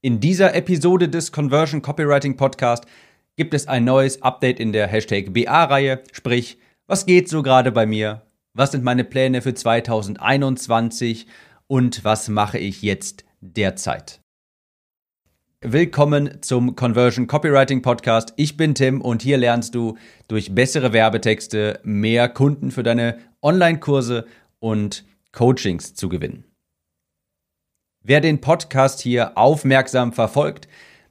In dieser Episode des Conversion Copywriting Podcast gibt es ein neues Update in der Hashtag BA-Reihe, sprich, was geht so gerade bei mir? Was sind meine Pläne für 2021? Und was mache ich jetzt derzeit? Willkommen zum Conversion Copywriting Podcast. Ich bin Tim und hier lernst du durch bessere Werbetexte mehr Kunden für deine Online-Kurse und Coachings zu gewinnen. Wer den Podcast hier aufmerksam verfolgt,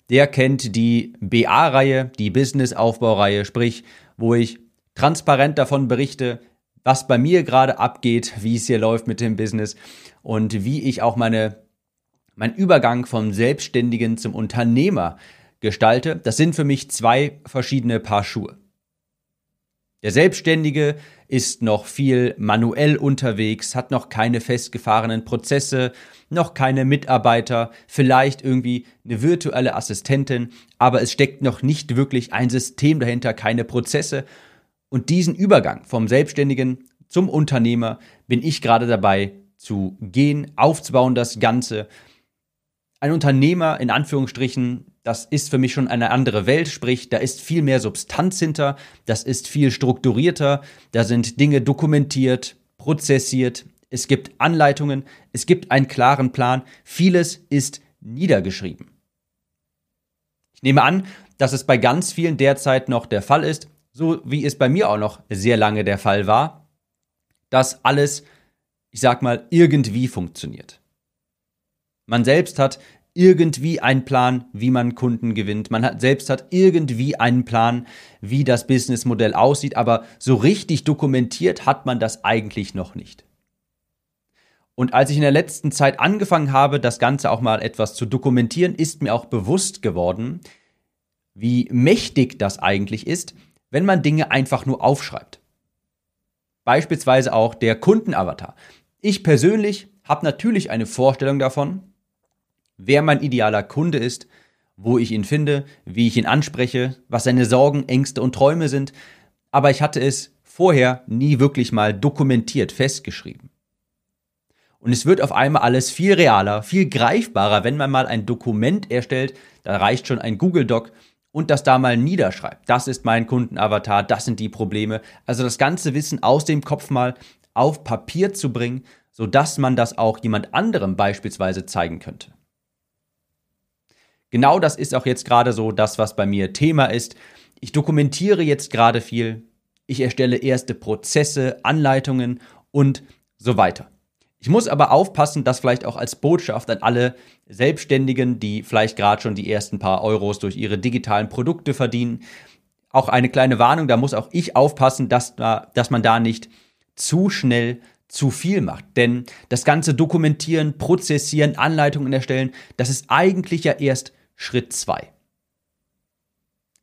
der kennt die BA-Reihe, die Business-Aufbaureihe, sprich, wo ich transparent davon berichte, was bei mir gerade abgeht, wie es hier läuft mit dem Business und wie ich auch meine, mein Übergang vom Selbstständigen zum Unternehmer gestalte. Das sind für mich zwei verschiedene Paar Schuhe. Der Selbstständige ist noch viel manuell unterwegs, hat noch keine festgefahrenen Prozesse, noch keine Mitarbeiter, vielleicht irgendwie eine virtuelle Assistentin, aber es steckt noch nicht wirklich ein System dahinter, keine Prozesse. Und diesen Übergang vom Selbstständigen zum Unternehmer bin ich gerade dabei zu gehen, aufzubauen das Ganze. Ein Unternehmer in Anführungsstrichen das ist für mich schon eine andere Welt, sprich, da ist viel mehr Substanz hinter, das ist viel strukturierter, da sind Dinge dokumentiert, prozessiert, es gibt Anleitungen, es gibt einen klaren Plan, vieles ist niedergeschrieben. Ich nehme an, dass es bei ganz vielen derzeit noch der Fall ist, so wie es bei mir auch noch sehr lange der Fall war, dass alles, ich sag mal, irgendwie funktioniert. Man selbst hat irgendwie einen Plan, wie man Kunden gewinnt. Man hat, selbst hat irgendwie einen Plan, wie das Businessmodell aussieht, aber so richtig dokumentiert hat man das eigentlich noch nicht. Und als ich in der letzten Zeit angefangen habe, das Ganze auch mal etwas zu dokumentieren, ist mir auch bewusst geworden, wie mächtig das eigentlich ist, wenn man Dinge einfach nur aufschreibt. Beispielsweise auch der Kundenavatar. Ich persönlich habe natürlich eine Vorstellung davon, wer mein idealer Kunde ist, wo ich ihn finde, wie ich ihn anspreche, was seine Sorgen, Ängste und Träume sind, aber ich hatte es vorher nie wirklich mal dokumentiert festgeschrieben. Und es wird auf einmal alles viel realer, viel greifbarer, wenn man mal ein Dokument erstellt, da reicht schon ein Google Doc und das da mal niederschreibt. Das ist mein Kundenavatar, das sind die Probleme. Also das ganze Wissen aus dem Kopf mal auf Papier zu bringen, sodass man das auch jemand anderem beispielsweise zeigen könnte. Genau das ist auch jetzt gerade so das, was bei mir Thema ist. Ich dokumentiere jetzt gerade viel. Ich erstelle erste Prozesse, Anleitungen und so weiter. Ich muss aber aufpassen, dass vielleicht auch als Botschaft an alle Selbstständigen, die vielleicht gerade schon die ersten paar Euros durch ihre digitalen Produkte verdienen, auch eine kleine Warnung, da muss auch ich aufpassen, dass, da, dass man da nicht zu schnell zu viel macht. Denn das ganze Dokumentieren, Prozessieren, Anleitungen erstellen, das ist eigentlich ja erst Schritt 2.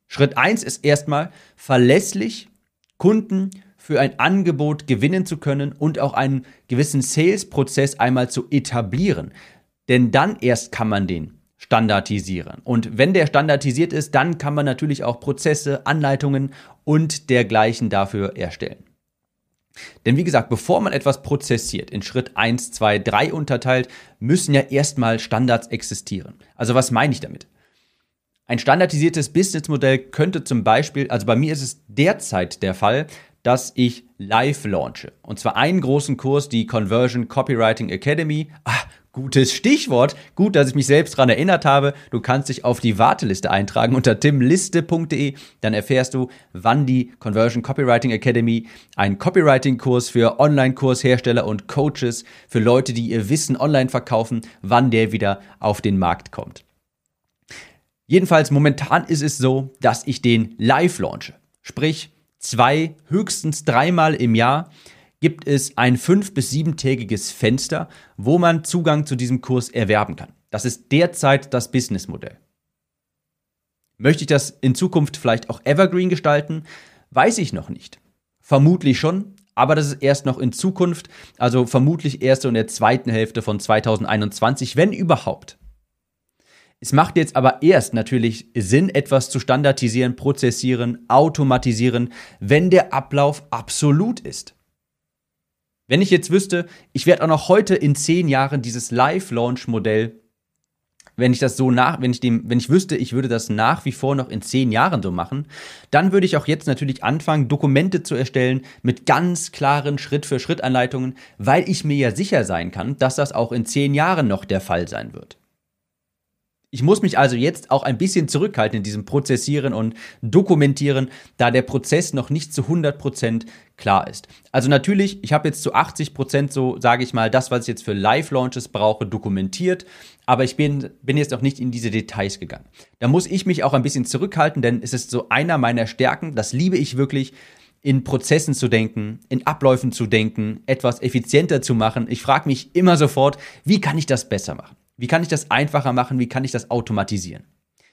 Schritt 1 ist erstmal verlässlich Kunden für ein Angebot gewinnen zu können und auch einen gewissen Sales-Prozess einmal zu etablieren. Denn dann erst kann man den standardisieren. Und wenn der standardisiert ist, dann kann man natürlich auch Prozesse, Anleitungen und dergleichen dafür erstellen. Denn wie gesagt, bevor man etwas prozessiert, in Schritt 1, 2, 3 unterteilt, müssen ja erstmal Standards existieren. Also was meine ich damit? Ein standardisiertes Businessmodell könnte zum Beispiel, also bei mir ist es derzeit der Fall, dass ich live launche. Und zwar einen großen Kurs, die Conversion Copywriting Academy. Ah, Gutes Stichwort. Gut, dass ich mich selbst daran erinnert habe. Du kannst dich auf die Warteliste eintragen unter timliste.de. Dann erfährst du, wann die Conversion Copywriting Academy, ein Copywriting-Kurs für Online-Kurshersteller und Coaches, für Leute, die ihr Wissen online verkaufen, wann der wieder auf den Markt kommt. Jedenfalls momentan ist es so, dass ich den live launche. Sprich, zwei, höchstens dreimal im Jahr gibt es ein fünf- bis siebentägiges Fenster, wo man Zugang zu diesem Kurs erwerben kann. Das ist derzeit das Businessmodell. Möchte ich das in Zukunft vielleicht auch evergreen gestalten? Weiß ich noch nicht. Vermutlich schon, aber das ist erst noch in Zukunft, also vermutlich erst in der zweiten Hälfte von 2021, wenn überhaupt. Es macht jetzt aber erst natürlich Sinn, etwas zu standardisieren, prozessieren, automatisieren, wenn der Ablauf absolut ist. Wenn ich jetzt wüsste, ich werde auch noch heute in zehn Jahren dieses Live-Launch-Modell wenn ich das so nach, wenn ich dem, wenn ich wüsste, ich würde das nach wie vor noch in zehn Jahren so machen, dann würde ich auch jetzt natürlich anfangen, Dokumente zu erstellen mit ganz klaren Schritt-für-Schritt-Anleitungen, weil ich mir ja sicher sein kann, dass das auch in zehn Jahren noch der Fall sein wird. Ich muss mich also jetzt auch ein bisschen zurückhalten in diesem Prozessieren und Dokumentieren, da der Prozess noch nicht zu 100% klar ist. Also natürlich, ich habe jetzt zu 80% so, sage ich mal, das, was ich jetzt für Live-Launches brauche, dokumentiert, aber ich bin, bin jetzt noch nicht in diese Details gegangen. Da muss ich mich auch ein bisschen zurückhalten, denn es ist so einer meiner Stärken, das liebe ich wirklich, in Prozessen zu denken, in Abläufen zu denken, etwas effizienter zu machen. Ich frage mich immer sofort, wie kann ich das besser machen? Wie kann ich das einfacher machen? Wie kann ich das automatisieren?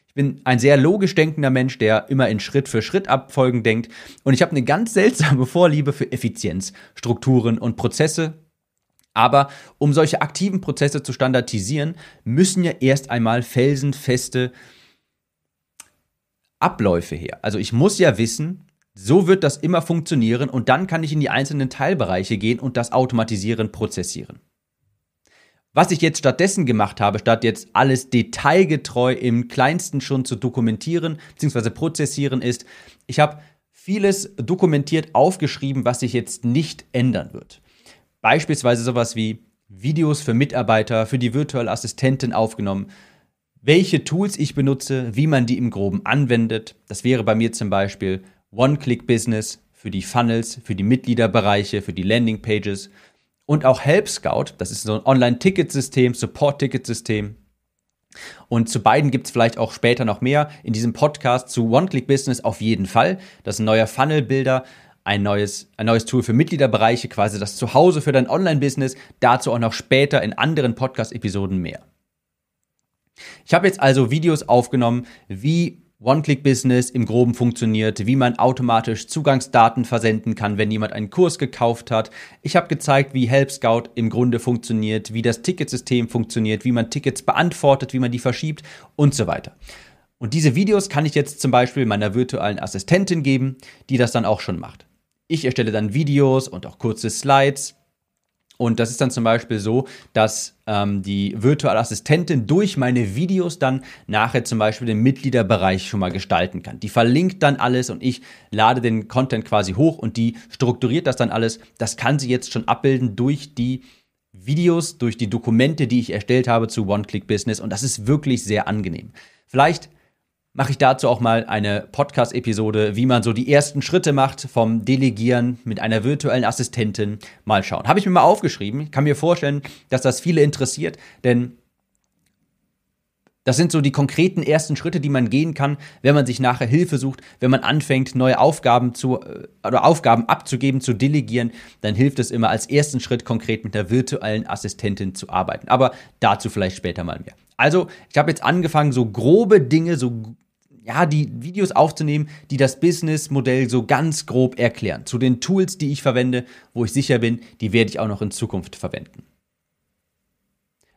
Ich bin ein sehr logisch denkender Mensch, der immer in Schritt für Schritt Abfolgen denkt. Und ich habe eine ganz seltsame Vorliebe für Effizienz, Strukturen und Prozesse. Aber um solche aktiven Prozesse zu standardisieren, müssen ja erst einmal felsenfeste Abläufe her. Also ich muss ja wissen, so wird das immer funktionieren und dann kann ich in die einzelnen Teilbereiche gehen und das automatisieren, prozessieren. Was ich jetzt stattdessen gemacht habe, statt jetzt alles detailgetreu im kleinsten schon zu dokumentieren bzw. prozessieren, ist, ich habe vieles dokumentiert aufgeschrieben, was sich jetzt nicht ändern wird. Beispielsweise sowas wie Videos für Mitarbeiter, für die virtuelle Assistentin aufgenommen, welche Tools ich benutze, wie man die im groben anwendet. Das wäre bei mir zum Beispiel One-Click-Business für die Funnels, für die Mitgliederbereiche, für die Landing-Pages und auch Help Scout. Das ist so ein Online-Ticketsystem, Support-Ticketsystem. Und zu beiden gibt es vielleicht auch später noch mehr. In diesem Podcast zu One-Click-Business auf jeden Fall. Das ist ein neuer Funnel-Builder, ein neues, ein neues Tool für Mitgliederbereiche, quasi das Zuhause für dein Online-Business. Dazu auch noch später in anderen Podcast-Episoden mehr. Ich habe jetzt also Videos aufgenommen, wie One-Click-Business im Groben funktioniert, wie man automatisch Zugangsdaten versenden kann, wenn jemand einen Kurs gekauft hat. Ich habe gezeigt, wie Help Scout im Grunde funktioniert, wie das Ticketsystem funktioniert, wie man Tickets beantwortet, wie man die verschiebt und so weiter. Und diese Videos kann ich jetzt zum Beispiel meiner virtuellen Assistentin geben, die das dann auch schon macht. Ich erstelle dann Videos und auch kurze Slides und das ist dann zum Beispiel so, dass ähm, die virtuelle Assistentin durch meine Videos dann nachher zum Beispiel den Mitgliederbereich schon mal gestalten kann. Die verlinkt dann alles und ich lade den Content quasi hoch und die strukturiert das dann alles. Das kann sie jetzt schon abbilden durch die Videos, durch die Dokumente, die ich erstellt habe zu One-Click-Business und das ist wirklich sehr angenehm. Vielleicht mache ich dazu auch mal eine Podcast-Episode, wie man so die ersten Schritte macht vom Delegieren mit einer virtuellen Assistentin. Mal schauen. Habe ich mir mal aufgeschrieben. Ich kann mir vorstellen, dass das viele interessiert, denn das sind so die konkreten ersten Schritte, die man gehen kann, wenn man sich nachher Hilfe sucht, wenn man anfängt, neue Aufgaben zu äh, oder Aufgaben abzugeben, zu delegieren, dann hilft es immer als ersten Schritt konkret mit der virtuellen Assistentin zu arbeiten. Aber dazu vielleicht später mal mehr. Also, ich habe jetzt angefangen, so grobe Dinge, so ja, die Videos aufzunehmen, die das Businessmodell so ganz grob erklären. Zu den Tools, die ich verwende, wo ich sicher bin, die werde ich auch noch in Zukunft verwenden.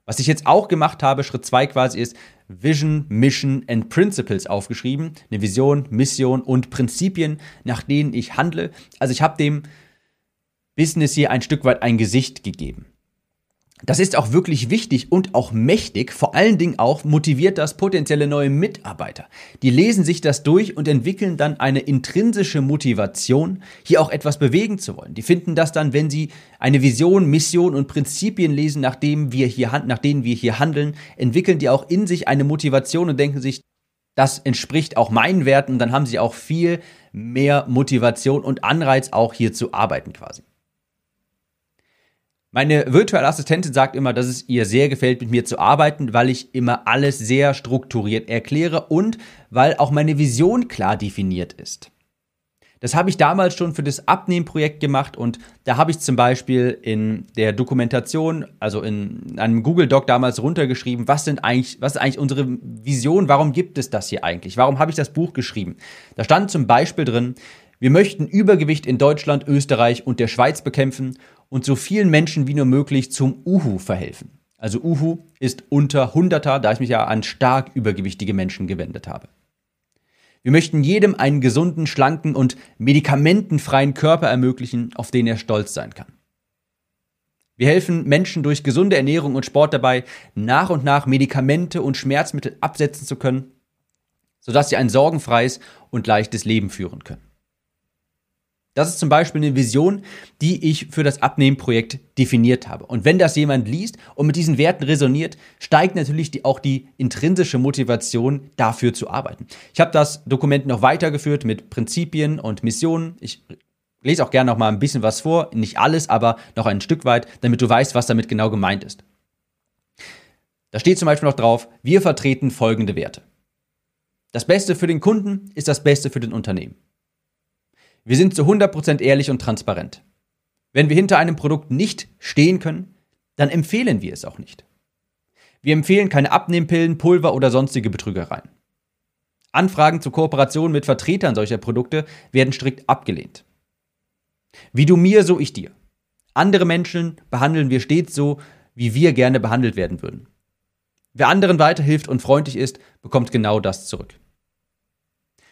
Was ich jetzt auch gemacht habe, Schritt 2 quasi ist Vision, Mission and Principles aufgeschrieben. Eine Vision, Mission und Prinzipien, nach denen ich handle. Also ich habe dem Business hier ein Stück weit ein Gesicht gegeben. Das ist auch wirklich wichtig und auch mächtig. Vor allen Dingen auch motiviert das potenzielle neue Mitarbeiter. Die lesen sich das durch und entwickeln dann eine intrinsische Motivation, hier auch etwas bewegen zu wollen. Die finden das dann, wenn sie eine Vision, Mission und Prinzipien lesen, nachdem wir hier, nach denen wir hier handeln, entwickeln die auch in sich eine Motivation und denken sich, das entspricht auch meinen Werten. Dann haben sie auch viel mehr Motivation und Anreiz, auch hier zu arbeiten quasi. Meine virtuelle Assistentin sagt immer, dass es ihr sehr gefällt, mit mir zu arbeiten, weil ich immer alles sehr strukturiert erkläre und weil auch meine Vision klar definiert ist. Das habe ich damals schon für das Abnehmprojekt gemacht und da habe ich zum Beispiel in der Dokumentation, also in einem Google Doc damals runtergeschrieben, was sind eigentlich, was ist eigentlich unsere Vision, warum gibt es das hier eigentlich? Warum habe ich das Buch geschrieben? Da stand zum Beispiel drin, wir möchten Übergewicht in Deutschland, Österreich und der Schweiz bekämpfen und so vielen Menschen wie nur möglich zum Uhu verhelfen. Also Uhu ist unter 100er, da ich mich ja an stark übergewichtige Menschen gewendet habe. Wir möchten jedem einen gesunden, schlanken und medikamentenfreien Körper ermöglichen, auf den er stolz sein kann. Wir helfen Menschen durch gesunde Ernährung und Sport dabei, nach und nach Medikamente und Schmerzmittel absetzen zu können, sodass sie ein sorgenfreies und leichtes Leben führen können. Das ist zum Beispiel eine Vision, die ich für das Abnehmprojekt definiert habe. Und wenn das jemand liest und mit diesen Werten resoniert, steigt natürlich die, auch die intrinsische Motivation, dafür zu arbeiten. Ich habe das Dokument noch weitergeführt mit Prinzipien und Missionen. Ich lese auch gerne noch mal ein bisschen was vor, nicht alles, aber noch ein Stück weit, damit du weißt, was damit genau gemeint ist. Da steht zum Beispiel noch drauf, wir vertreten folgende Werte. Das Beste für den Kunden ist das Beste für den Unternehmen. Wir sind zu 100% ehrlich und transparent. Wenn wir hinter einem Produkt nicht stehen können, dann empfehlen wir es auch nicht. Wir empfehlen keine Abnehmpillen, Pulver oder sonstige Betrügereien. Anfragen zur Kooperation mit Vertretern solcher Produkte werden strikt abgelehnt. Wie du mir, so ich dir. Andere Menschen behandeln wir stets so, wie wir gerne behandelt werden würden. Wer anderen weiterhilft und freundlich ist, bekommt genau das zurück.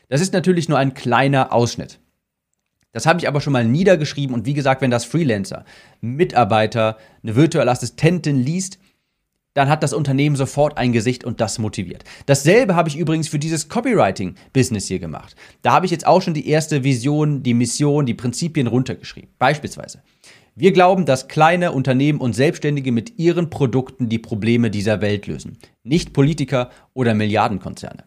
Das ist natürlich nur ein kleiner Ausschnitt. Das habe ich aber schon mal niedergeschrieben und wie gesagt, wenn das Freelancer, Mitarbeiter, eine virtuelle Assistentin liest, dann hat das Unternehmen sofort ein Gesicht und das motiviert. Dasselbe habe ich übrigens für dieses Copywriting-Business hier gemacht. Da habe ich jetzt auch schon die erste Vision, die Mission, die Prinzipien runtergeschrieben. Beispielsweise. Wir glauben, dass kleine Unternehmen und Selbstständige mit ihren Produkten die Probleme dieser Welt lösen, nicht Politiker oder Milliardenkonzerne.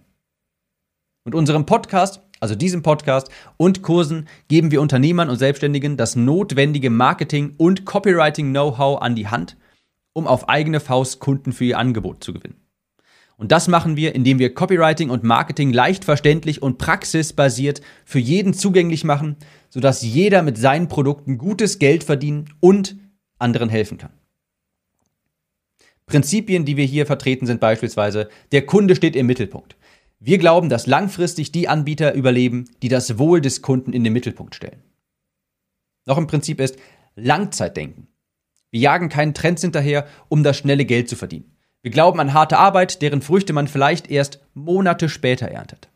Mit unserem Podcast, also diesem Podcast und Kursen geben wir Unternehmern und Selbstständigen das notwendige Marketing und Copywriting-Know-how an die Hand – um auf eigene Faust Kunden für ihr Angebot zu gewinnen. Und das machen wir, indem wir Copywriting und Marketing leicht verständlich und praxisbasiert für jeden zugänglich machen, sodass jeder mit seinen Produkten gutes Geld verdienen und anderen helfen kann. Prinzipien, die wir hier vertreten, sind beispielsweise, der Kunde steht im Mittelpunkt. Wir glauben, dass langfristig die Anbieter überleben, die das Wohl des Kunden in den Mittelpunkt stellen. Noch ein Prinzip ist Langzeitdenken. Wir jagen keinen Trends hinterher, um das schnelle Geld zu verdienen. Wir glauben an harte Arbeit, deren Früchte man vielleicht erst Monate später erntet.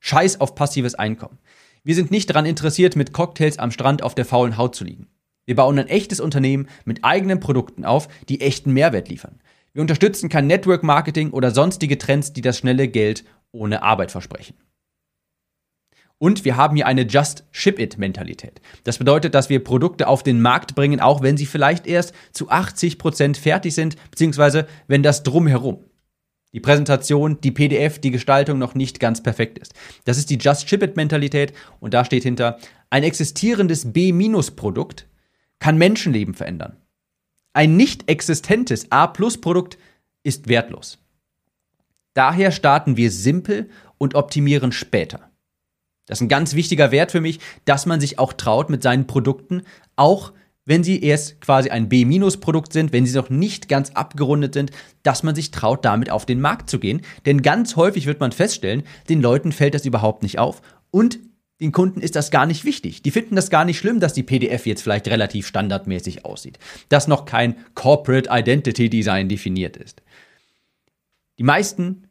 Scheiß auf passives Einkommen. Wir sind nicht daran interessiert, mit Cocktails am Strand auf der faulen Haut zu liegen. Wir bauen ein echtes Unternehmen mit eigenen Produkten auf, die echten Mehrwert liefern. Wir unterstützen kein Network Marketing oder sonstige Trends, die das schnelle Geld ohne Arbeit versprechen. Und wir haben hier eine Just Ship It Mentalität. Das bedeutet, dass wir Produkte auf den Markt bringen, auch wenn sie vielleicht erst zu 80 Prozent fertig sind, beziehungsweise wenn das drumherum, die Präsentation, die PDF, die Gestaltung noch nicht ganz perfekt ist. Das ist die Just Ship It Mentalität und da steht hinter, ein existierendes B-Produkt kann Menschenleben verändern. Ein nicht existentes A-Produkt ist wertlos. Daher starten wir simpel und optimieren später. Das ist ein ganz wichtiger Wert für mich, dass man sich auch traut mit seinen Produkten, auch wenn sie erst quasi ein B-Produkt sind, wenn sie noch nicht ganz abgerundet sind, dass man sich traut, damit auf den Markt zu gehen. Denn ganz häufig wird man feststellen, den Leuten fällt das überhaupt nicht auf und den Kunden ist das gar nicht wichtig. Die finden das gar nicht schlimm, dass die PDF jetzt vielleicht relativ standardmäßig aussieht, dass noch kein Corporate Identity Design definiert ist. Die meisten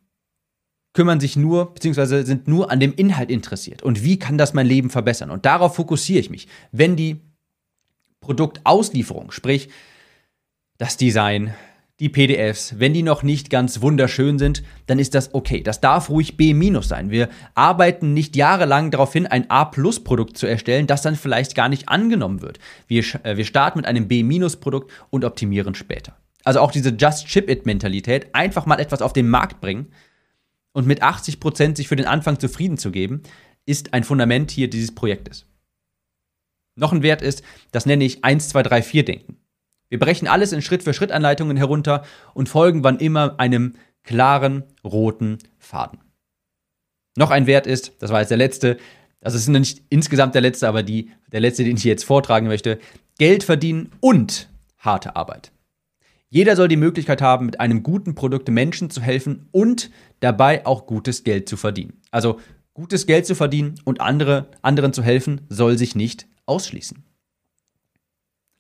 kümmern sich nur, beziehungsweise sind nur an dem Inhalt interessiert. Und wie kann das mein Leben verbessern? Und darauf fokussiere ich mich. Wenn die Produktauslieferung, sprich das Design, die PDFs, wenn die noch nicht ganz wunderschön sind, dann ist das okay. Das darf ruhig B- sein. Wir arbeiten nicht jahrelang darauf hin, ein A-Produkt zu erstellen, das dann vielleicht gar nicht angenommen wird. Wir, äh, wir starten mit einem B-Produkt und optimieren später. Also auch diese Just Ship It Mentalität, einfach mal etwas auf den Markt bringen, und mit 80 Prozent sich für den Anfang zufrieden zu geben, ist ein Fundament hier dieses Projektes. Noch ein Wert ist, das nenne ich 1, 2, 3, 4 Denken. Wir brechen alles in Schritt-für-Schritt-Anleitungen herunter und folgen wann immer einem klaren roten Faden. Noch ein Wert ist, das war jetzt der letzte, das ist nicht insgesamt der letzte, aber die, der letzte, den ich jetzt vortragen möchte, Geld verdienen und harte Arbeit. Jeder soll die Möglichkeit haben, mit einem guten Produkt Menschen zu helfen und dabei auch gutes Geld zu verdienen. Also gutes Geld zu verdienen und andere, anderen zu helfen, soll sich nicht ausschließen.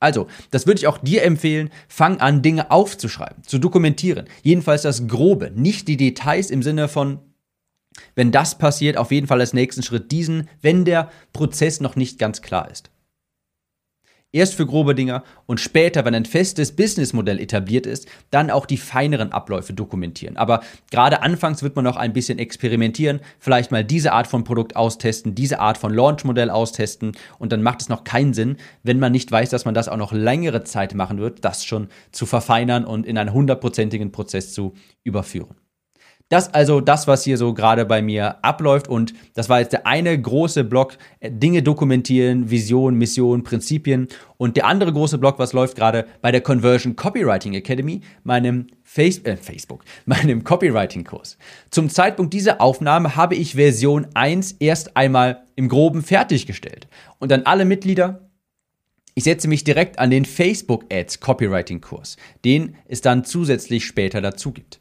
Also, das würde ich auch dir empfehlen, fang an, Dinge aufzuschreiben, zu dokumentieren. Jedenfalls das Grobe, nicht die Details im Sinne von, wenn das passiert, auf jeden Fall als nächsten Schritt diesen, wenn der Prozess noch nicht ganz klar ist. Erst für grobe Dinger und später, wenn ein festes Businessmodell etabliert ist, dann auch die feineren Abläufe dokumentieren. Aber gerade anfangs wird man noch ein bisschen experimentieren, vielleicht mal diese Art von Produkt austesten, diese Art von Launchmodell austesten und dann macht es noch keinen Sinn, wenn man nicht weiß, dass man das auch noch längere Zeit machen wird, das schon zu verfeinern und in einen hundertprozentigen Prozess zu überführen. Das also das, was hier so gerade bei mir abläuft. Und das war jetzt der eine große Block, äh, Dinge dokumentieren, Vision, Mission, Prinzipien. Und der andere große Block, was läuft gerade bei der Conversion Copywriting Academy, meinem Face äh, Facebook, meinem Copywriting-Kurs. Zum Zeitpunkt dieser Aufnahme habe ich Version 1 erst einmal im Groben fertiggestellt. Und an alle Mitglieder, ich setze mich direkt an den Facebook Ads Copywriting Kurs, den es dann zusätzlich später dazu gibt.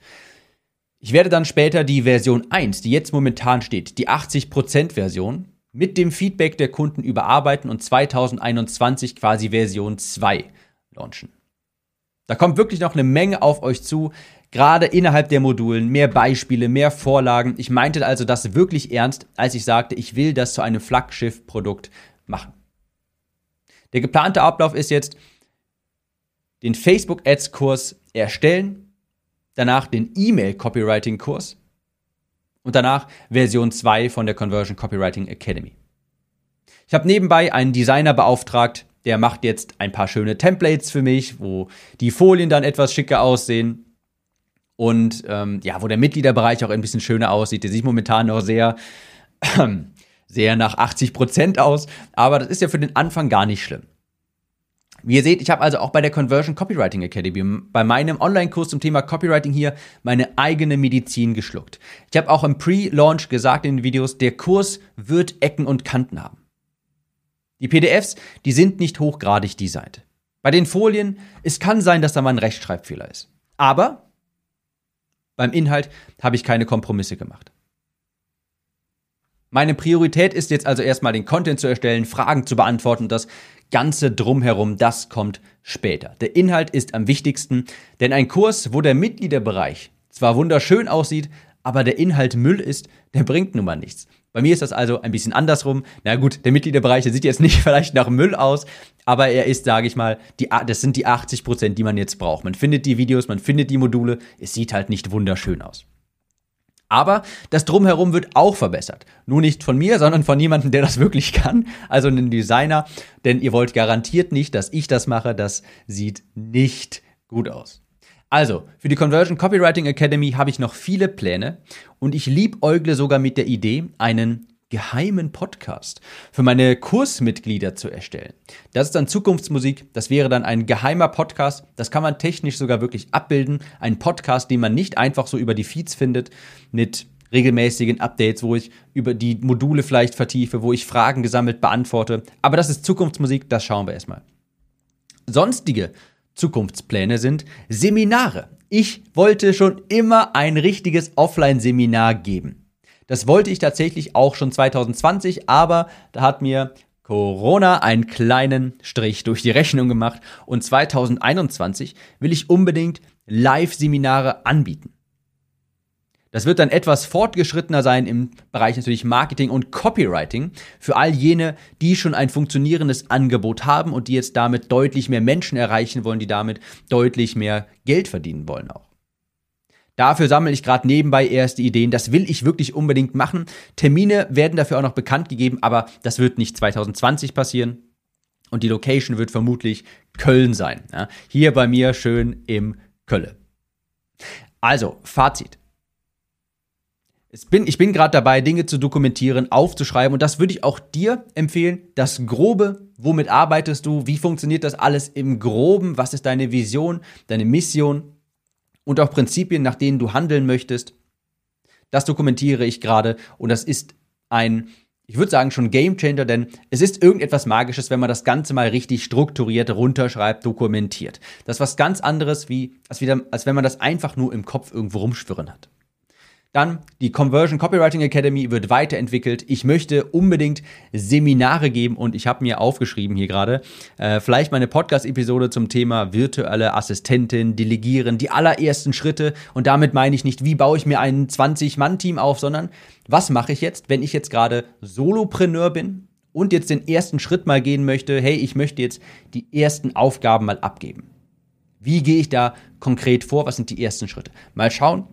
Ich werde dann später die Version 1, die jetzt momentan steht, die 80% Version, mit dem Feedback der Kunden überarbeiten und 2021 quasi Version 2 launchen. Da kommt wirklich noch eine Menge auf euch zu, gerade innerhalb der Modulen, mehr Beispiele, mehr Vorlagen. Ich meinte also das wirklich ernst, als ich sagte, ich will das zu einem Flaggschiff-Produkt machen. Der geplante Ablauf ist jetzt, den Facebook Ads Kurs erstellen, danach den E-Mail-Copywriting-Kurs und danach Version 2 von der Conversion Copywriting Academy. Ich habe nebenbei einen Designer beauftragt, der macht jetzt ein paar schöne Templates für mich, wo die Folien dann etwas schicker aussehen und ähm, ja, wo der Mitgliederbereich auch ein bisschen schöner aussieht. Der sieht momentan noch sehr, äh, sehr nach 80 Prozent aus, aber das ist ja für den Anfang gar nicht schlimm. Wie ihr seht, ich habe also auch bei der Conversion Copywriting Academy, bei meinem Online-Kurs zum Thema Copywriting hier, meine eigene Medizin geschluckt. Ich habe auch im Pre-Launch gesagt in den Videos, der Kurs wird Ecken und Kanten haben. Die PDFs, die sind nicht hochgradig designt. Bei den Folien, es kann sein, dass da mal ein Rechtschreibfehler ist. Aber beim Inhalt habe ich keine Kompromisse gemacht. Meine Priorität ist jetzt also erstmal den Content zu erstellen, Fragen zu beantworten, das Ganze drumherum, das kommt später. Der Inhalt ist am wichtigsten, denn ein Kurs, wo der Mitgliederbereich zwar wunderschön aussieht, aber der Inhalt Müll ist, der bringt nun mal nichts. Bei mir ist das also ein bisschen andersrum. Na gut, der Mitgliederbereich, der sieht jetzt nicht vielleicht nach Müll aus, aber er ist, sage ich mal, die, das sind die 80 Prozent, die man jetzt braucht. Man findet die Videos, man findet die Module, es sieht halt nicht wunderschön aus. Aber das Drumherum wird auch verbessert. Nur nicht von mir, sondern von jemandem, der das wirklich kann, also einem Designer. Denn ihr wollt garantiert nicht, dass ich das mache. Das sieht nicht gut aus. Also, für die Conversion Copywriting Academy habe ich noch viele Pläne und ich liebäugle sogar mit der Idee, einen geheimen Podcast für meine Kursmitglieder zu erstellen. Das ist dann Zukunftsmusik. Das wäre dann ein geheimer Podcast. Das kann man technisch sogar wirklich abbilden. Ein Podcast, den man nicht einfach so über die Feeds findet, mit regelmäßigen Updates, wo ich über die Module vielleicht vertiefe, wo ich Fragen gesammelt beantworte. Aber das ist Zukunftsmusik, das schauen wir erstmal. Sonstige Zukunftspläne sind Seminare. Ich wollte schon immer ein richtiges Offline-Seminar geben. Das wollte ich tatsächlich auch schon 2020, aber da hat mir Corona einen kleinen Strich durch die Rechnung gemacht und 2021 will ich unbedingt Live-Seminare anbieten. Das wird dann etwas fortgeschrittener sein im Bereich natürlich Marketing und Copywriting für all jene, die schon ein funktionierendes Angebot haben und die jetzt damit deutlich mehr Menschen erreichen wollen, die damit deutlich mehr Geld verdienen wollen auch. Dafür sammle ich gerade nebenbei erste Ideen. Das will ich wirklich unbedingt machen. Termine werden dafür auch noch bekannt gegeben, aber das wird nicht 2020 passieren. Und die Location wird vermutlich Köln sein. Ja, hier bei mir schön im Kölle. Also, Fazit. Bin, ich bin gerade dabei, Dinge zu dokumentieren, aufzuschreiben und das würde ich auch dir empfehlen. Das Grobe, womit arbeitest du? Wie funktioniert das alles im Groben? Was ist deine Vision, deine Mission? Und auch Prinzipien, nach denen du handeln möchtest. Das dokumentiere ich gerade und das ist ein, ich würde sagen, schon Game Changer, denn es ist irgendetwas Magisches, wenn man das Ganze mal richtig strukturiert runterschreibt, dokumentiert. Das ist was ganz anderes, wie, als, wieder, als wenn man das einfach nur im Kopf irgendwo rumschwirren hat. Dann die Conversion Copywriting Academy wird weiterentwickelt. Ich möchte unbedingt Seminare geben und ich habe mir aufgeschrieben hier gerade, äh, vielleicht meine Podcast-Episode zum Thema virtuelle Assistentin, Delegieren, die allerersten Schritte. Und damit meine ich nicht, wie baue ich mir ein 20-Mann-Team auf, sondern was mache ich jetzt, wenn ich jetzt gerade Solopreneur bin und jetzt den ersten Schritt mal gehen möchte, hey, ich möchte jetzt die ersten Aufgaben mal abgeben. Wie gehe ich da konkret vor? Was sind die ersten Schritte? Mal schauen.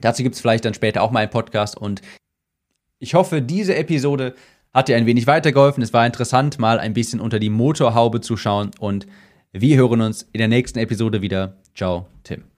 Dazu gibt es vielleicht dann später auch mal einen Podcast und ich hoffe, diese Episode hat dir ein wenig weitergeholfen. Es war interessant, mal ein bisschen unter die Motorhaube zu schauen und wir hören uns in der nächsten Episode wieder. Ciao, Tim.